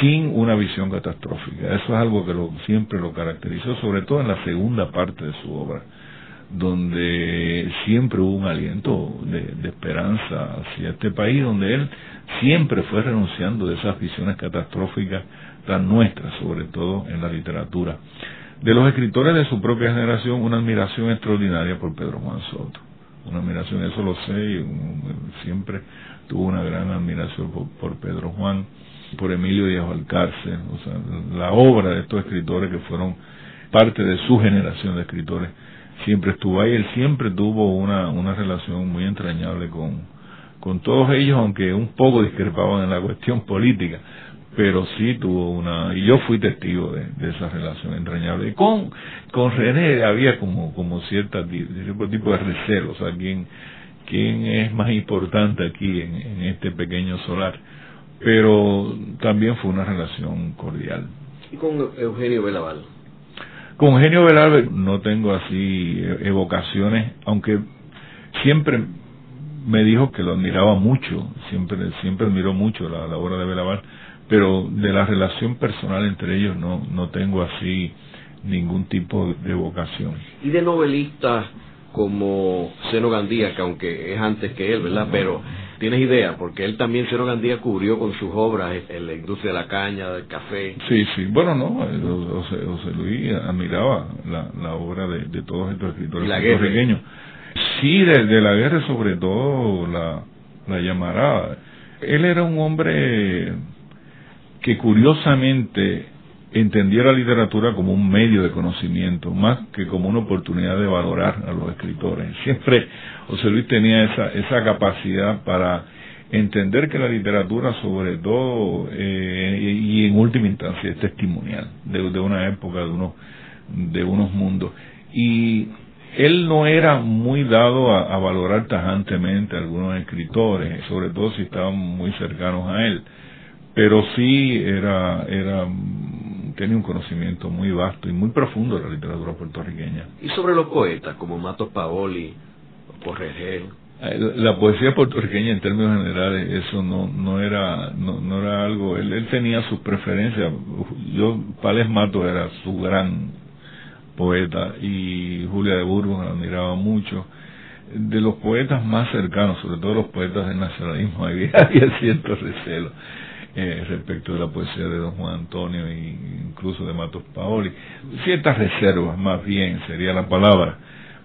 sin una visión catastrófica. Eso es algo que lo, siempre lo caracterizó, sobre todo en la segunda parte de su obra. donde siempre hubo un aliento de, esperanza hacia este país, donde él siempre fue renunciando de esas visiones catastróficas tan nuestras, sobre todo en la literatura. De los escritores de su propia generación, una admiración extraordinaria por Pedro Juan Soto. Una admiración, eso lo sé, y siempre tuvo una gran admiración por, Pedro Juan, por Emilio Díaz Valcárcel, o sea, la obra de estos escritores que fueron parte de su generación de escritores siempre estuvo ahí, él siempre tuvo una, una relación muy entrañable con, con todos ellos, aunque un poco discrepaban en la cuestión política, pero sí tuvo una, y yo fui testigo de, esa relación entrañable. Y con, con René había como, como cierta, cierto tipo de recelo, o sea, quién, quién es más importante aquí en, en este pequeño solar, pero también fue una relación cordial. ¿Y con Eugenio Belaval? Con Eugenio Belaval no tengo así evocaciones, aunque siempre me dijo que lo admiraba mucho, siempre siempre admiró mucho la, la obra de Belaval pero de la relación personal entre ellos no, no tengo así ningún tipo de vocación. Y de novelistas como Seno Gandía, que aunque es antes que él, ¿verdad? Pero tienes idea, porque él también, Seno Gandía, cubrió con sus obras en la industria de la caña, del café. Sí, sí, bueno, no, José, Luis admiraba la, la obra de, de todos estos escritores puertorriqueños. Sí, de, de, la guerra sobre todo la, la llamará. Él era un hombre que curiosamente entendía la literatura como un medio de conocimiento, más que como una oportunidad de valorar a los escritores. Siempre José Luis tenía esa, esa capacidad para entender que la literatura, sobre todo, eh, y en última instancia, es testimonial de, una época, de unos, de unos mundos. Y él no era muy dado a, a valorar tajantemente a algunos escritores, sobre todo si estaban muy cercanos a él pero sí era, era, tenía un conocimiento muy vasto y muy profundo de la literatura puertorriqueña. ¿Y sobre los poetas como Matos Paoli o Corregel? La poesía puertorriqueña en términos generales eso no no era no, no era algo él, él tenía sus preferencias yo Pales Matos era su gran poeta y Julia de Burgos la admiraba mucho de los poetas más cercanos sobre todo los poetas del nacionalismo había, había cierto recelo eh, respecto de la poesía de don Juan Antonio e incluso de Matos Paoli. Ciertas reservas, más bien, sería la palabra,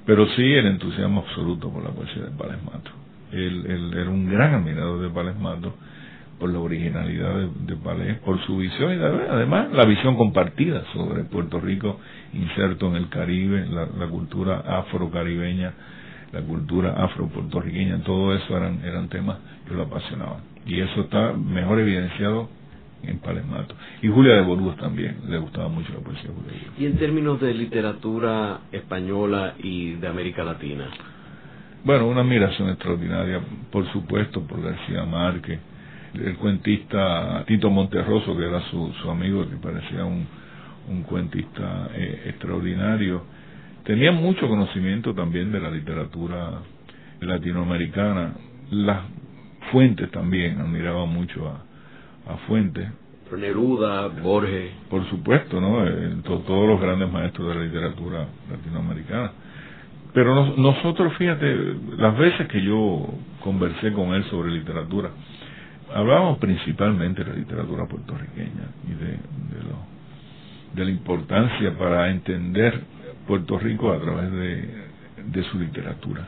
pero sí el entusiasmo absoluto por la poesía de Pales Matos. Él, era un gran admirador de Pales Matos por la originalidad de, de por su visión y además la visión compartida sobre Puerto Rico inserto en el Caribe, la, la cultura afrocaribeña, la cultura afro-puertorriqueña, todo eso eran, eran temas que lo apasionaban y eso está mejor evidenciado en Palesmato. Y Julia de Burgos también, le gustaba mucho la poesía de Julia ¿Y en términos de literatura española y de América Latina? Bueno, una admiración extraordinaria, por supuesto, por García Márquez, el cuentista Tito Monterroso, que era su, su amigo, que parecía un, un cuentista eh, extraordinario. Tenía mucho conocimiento también de la literatura latinoamericana. Las Fuentes también, admiraba mucho a, a Fuentes. Neruda, Borges. Por supuesto, ¿no? Eh, todos los grandes maestros de la literatura latinoamericana. Pero nosotros, fíjate, las veces que yo conversé con él sobre literatura, hablábamos principalmente de la literatura puertorriqueña y de, de, lo, de la importancia para entender Puerto Rico a través de, de su literatura.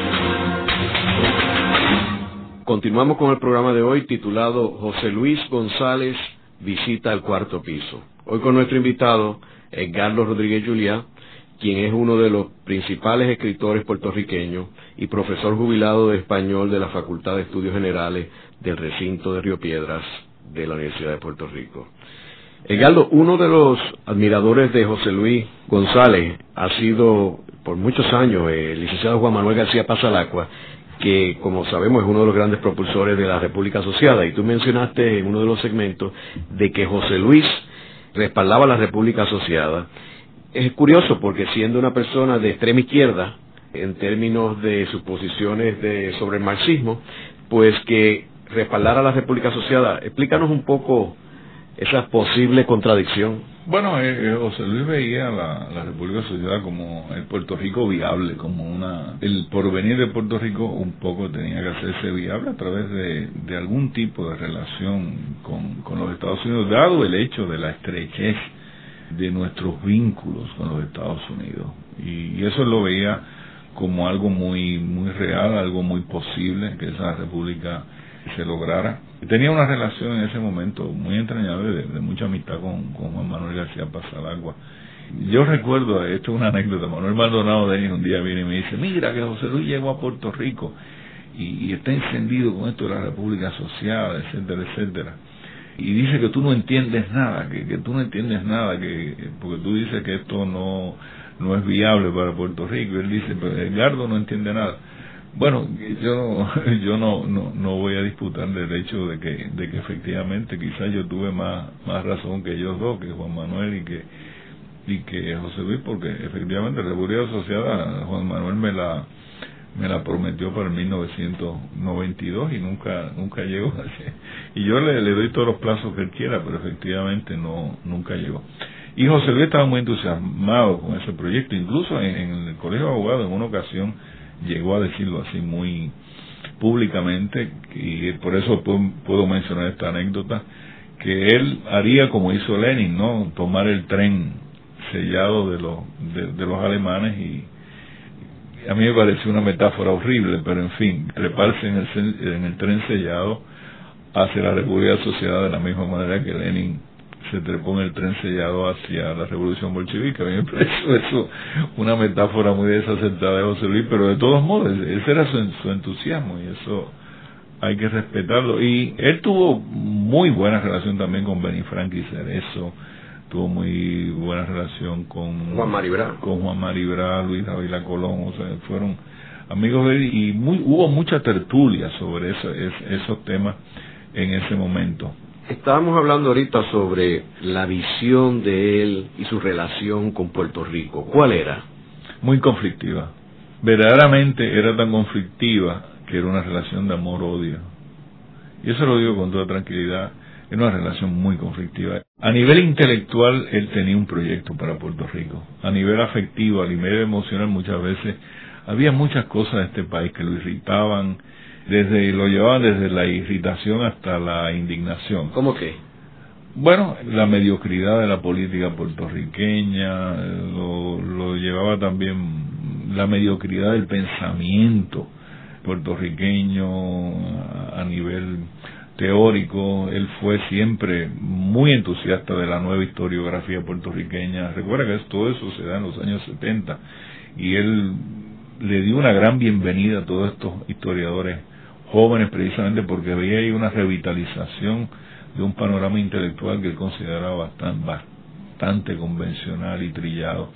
Continuamos con el programa de hoy titulado José Luis González visita el cuarto piso. Hoy con nuestro invitado, Edgardo Rodríguez Juliá, quien es uno de los principales escritores puertorriqueños y profesor jubilado de español de la Facultad de Estudios Generales del recinto de Río Piedras de la Universidad de Puerto Rico. Edgardo, uno de los admiradores de José Luis González ha sido por muchos años el licenciado Juan Manuel García Pasalacua, que como sabemos es uno de los grandes propulsores de la República Asociada. Y tú mencionaste en uno de los segmentos de que José Luis respaldaba la República Asociada. Es curioso porque siendo una persona de extrema izquierda, en términos de sus posiciones de, sobre el marxismo, pues que respaldara la República Asociada. Explícanos un poco esa posible contradicción. Bueno, eh, eh, José Luis veía la, la República Asociada como el Puerto Rico viable, como una el porvenir de Puerto Rico un poco tenía que hacerse viable a través de, de algún tipo de relación con, con los Estados Unidos, dado el hecho de la estrechez de nuestros vínculos con los Estados Unidos. Y, y eso lo veía como algo muy muy real, algo muy posible que esa república se lograra. Tenía una relación en ese momento muy entrañable de, mucha amistad con, Juan Manuel García Pasalagua. Yo recuerdo, esto es una anécdota, Manuel Maldonado de un día viene y me dice, mira que José Luis llegó a Puerto Rico y, está encendido con esto de la República Asociada, etcétera, etcétera. Y dice que tú no entiendes nada, que, que tú no entiendes nada, que porque tú dices que esto no, no es viable para Puerto Rico. Y él dice, pero Edgardo no entiende nada. Bueno, yo yo no, no, no voy a disputar del hecho de que, de que efectivamente quizás yo tuve más, más razón que ellos dos, que Juan Manuel y que, y que José Luis, porque efectivamente la República Asociada, Juan Manuel me la, me la prometió para el 1992 y nunca nunca llegó. Y yo le, le doy todos los plazos que él quiera pero efectivamente no nunca llegó. Y José Luis estaba muy entusiasmado con ese proyecto incluso en, en el colegio de abogados en una ocasión llegó a decirlo así muy públicamente y por eso puedo, mencionar esta anécdota que él haría como hizo Lenin no tomar el tren sellado de los de, los alemanes y a mí me pareció una metáfora horrible pero en fin treparse en el en el tren sellado hacia la República Asociada de la misma manera que Lenin se trepó en el tren sellado hacia la revolución bolchevique. A mí me pareció eso una metáfora muy desacertada de José Luis, pero de todos modos, ese era su, entusiasmo y eso hay que respetarlo. Y él tuvo muy buena relación también con Benny Frank y Cerezo, tuvo muy buena relación con Juan Maribra, con Juan Maribra, Luis Davila Colón, o sea, fueron amigos de él y muy, hubo mucha tertulia sobre eso, esos temas en ese momento. Estábamos hablando ahorita sobre la visión de él y su relación con Puerto Rico. ¿Cuál era? Muy conflictiva. Verdaderamente era tan conflictiva que era una relación de amor-odio. Y eso lo digo con toda tranquilidad. Era una relación muy conflictiva. A nivel intelectual, él tenía un proyecto para Puerto Rico. A nivel afectivo, a nivel emocional, muchas veces había muchas cosas de este país que lo irritaban, desde lo llevaban desde la irritación hasta la indignación. ¿Cómo qué? Bueno, la mediocridad de la política puertorriqueña, lo, lo llevaba también la mediocridad del pensamiento puertorriqueño a nivel teórico, él fue siempre muy entusiasta de la nueva historiografía puertorriqueña. Recuerda que todo eso se da en los años 70 y él le dio una gran bienvenida a todos estos historiadores jóvenes precisamente porque había ahí una revitalización de un panorama intelectual que él consideraba bastante, bastante convencional y trillado.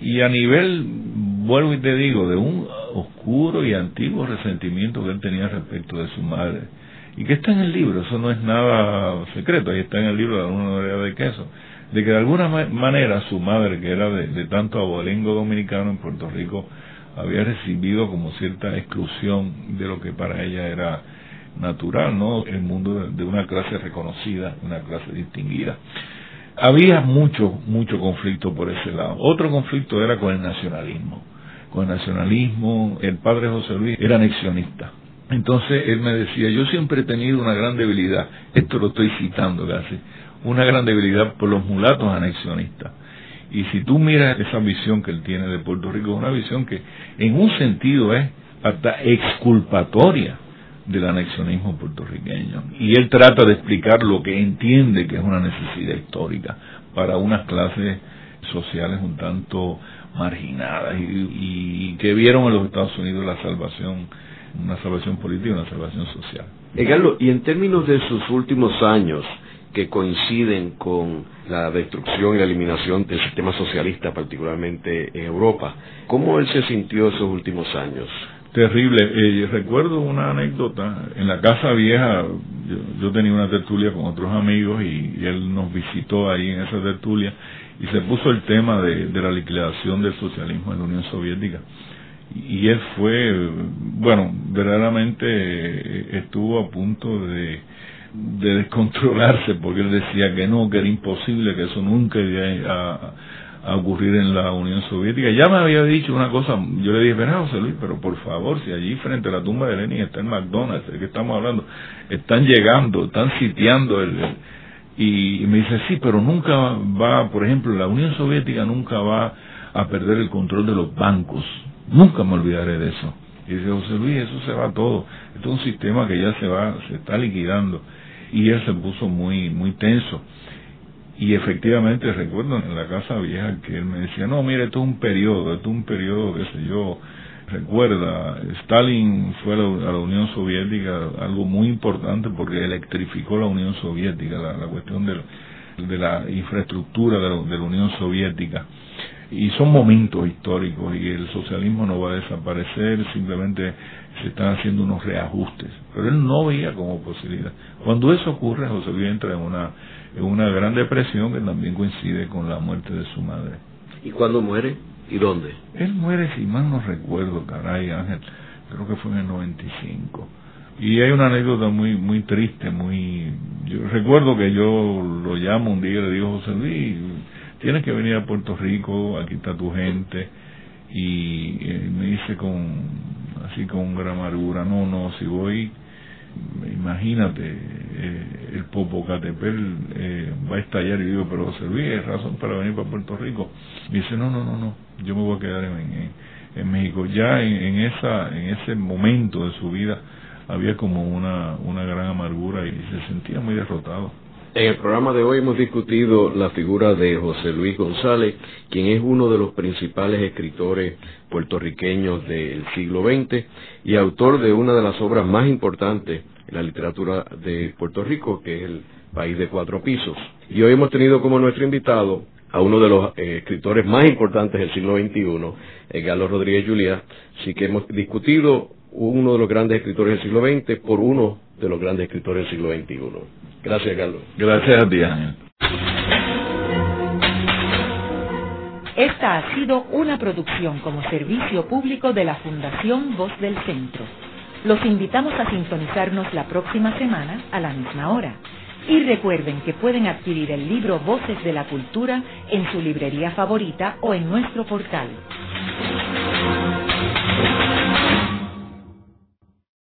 Y a nivel, vuelvo y te digo, de un oscuro y antiguo resentimiento que él tenía respecto de su madre. Y que está en el libro, eso no es nada secreto, ahí está en el libro de alguna manera de queso, de que de alguna manera su madre, que era de, de tanto abolengo dominicano en Puerto Rico, había recibido como cierta exclusión de lo que para ella era natural, ¿no? El mundo de una clase reconocida, una clase distinguida. Había mucho, mucho conflicto por ese lado. Otro conflicto era con el nacionalismo. Con el nacionalismo, el padre José Luis era anexionista. Entonces él me decía, yo siempre he tenido una gran debilidad, esto lo estoy citando casi, una gran debilidad por los mulatos anexionistas. Y si tú miras esa visión que él tiene de Puerto Rico, es una visión que en un sentido es hasta exculpatoria del anexionismo puertorriqueño. Y él trata de explicar lo que entiende que es una necesidad histórica para unas clases sociales un tanto marginadas y, que vieron en los Estados Unidos la salvación, una salvación política y una salvación social. Carlos, y en términos de sus últimos años, que coinciden con la destrucción y la eliminación del sistema socialista, particularmente en Europa. ¿Cómo él se sintió esos últimos años? Terrible. Eh, recuerdo una anécdota. En la Casa Vieja, yo, tenía una tertulia con otros amigos y, él nos visitó ahí en esa tertulia y se puso el tema de, la liquidación del socialismo en la Unión Soviética y él fue, bueno, verdaderamente eh, estuvo a punto de, de descontrolarse porque él decía que no, que era imposible, que eso nunca iba a, ocurrir en la Unión Soviética. Ya me había dicho una cosa, yo le dije, verá José Luis, pero por favor, si allí frente a la tumba de Lenin está el McDonald's, de que estamos hablando, están llegando, están sitiando el, y me dice, sí, pero nunca va, por ejemplo, la Unión Soviética nunca va a perder el control de los bancos Nunca me olvidaré de eso. Y dice, José Luis, eso se va todo. Esto es un sistema que ya se va, se está liquidando. Y él se puso muy, muy tenso. Y efectivamente recuerdo en la casa vieja que él me decía, no, mire, esto es un periodo, esto es un periodo, qué sé yo. Recuerda, Stalin fue a la, Unión Soviética algo muy importante porque electrificó la Unión Soviética, la, cuestión de, de la infraestructura de la Unión Soviética y son momentos históricos y el socialismo no va a desaparecer, simplemente se están haciendo unos reajustes. Pero él no veía como posibilidad. Cuando eso ocurre, José Luis entra en una, en una gran depresión que también coincide con la muerte de su madre. ¿Y cuándo muere? ¿Y dónde? Él muere, si mal no recuerdo, caray, Ángel, creo que fue en el 95. Y hay una anécdota muy muy triste, muy... Yo recuerdo que yo lo llamo un día y le digo, José Luis, tienes que venir a Puerto Rico, aquí está tu gente. Y eh, me dice con, así con gran amargura, no, no, si voy, imagínate, eh, el Popocatépetl eh, va a estallar. Y digo, pero Luis, ¿es razón para venir para Puerto Rico? Dice, no, no, no, no, yo me voy a quedar en, en, México. Ya en, en, esa, en ese momento de su vida había como una, una gran amargura y se sentía muy derrotado. En el programa de hoy hemos discutido la figura de José Luis González, quien es uno de los principales escritores puertorriqueños del siglo XX y autor de una de las obras más importantes en la literatura de Puerto Rico, que es El País de Cuatro Pisos. Y hoy hemos tenido como nuestro invitado a uno de los eh, escritores más importantes del siglo XXI, Galo Rodríguez Juliá, así que hemos discutido uno de los grandes escritores del siglo XX por uno de los grandes escritores del siglo XXI. Gracias, Carlos. Gracias a ti, Ángel. Esta ha sido una producción como servicio público de la Fundación Voz del Centro. Los invitamos a sintonizarnos la próxima semana a la misma hora. Y recuerden que pueden adquirir el libro Voces de la Cultura en su librería favorita o en nuestro portal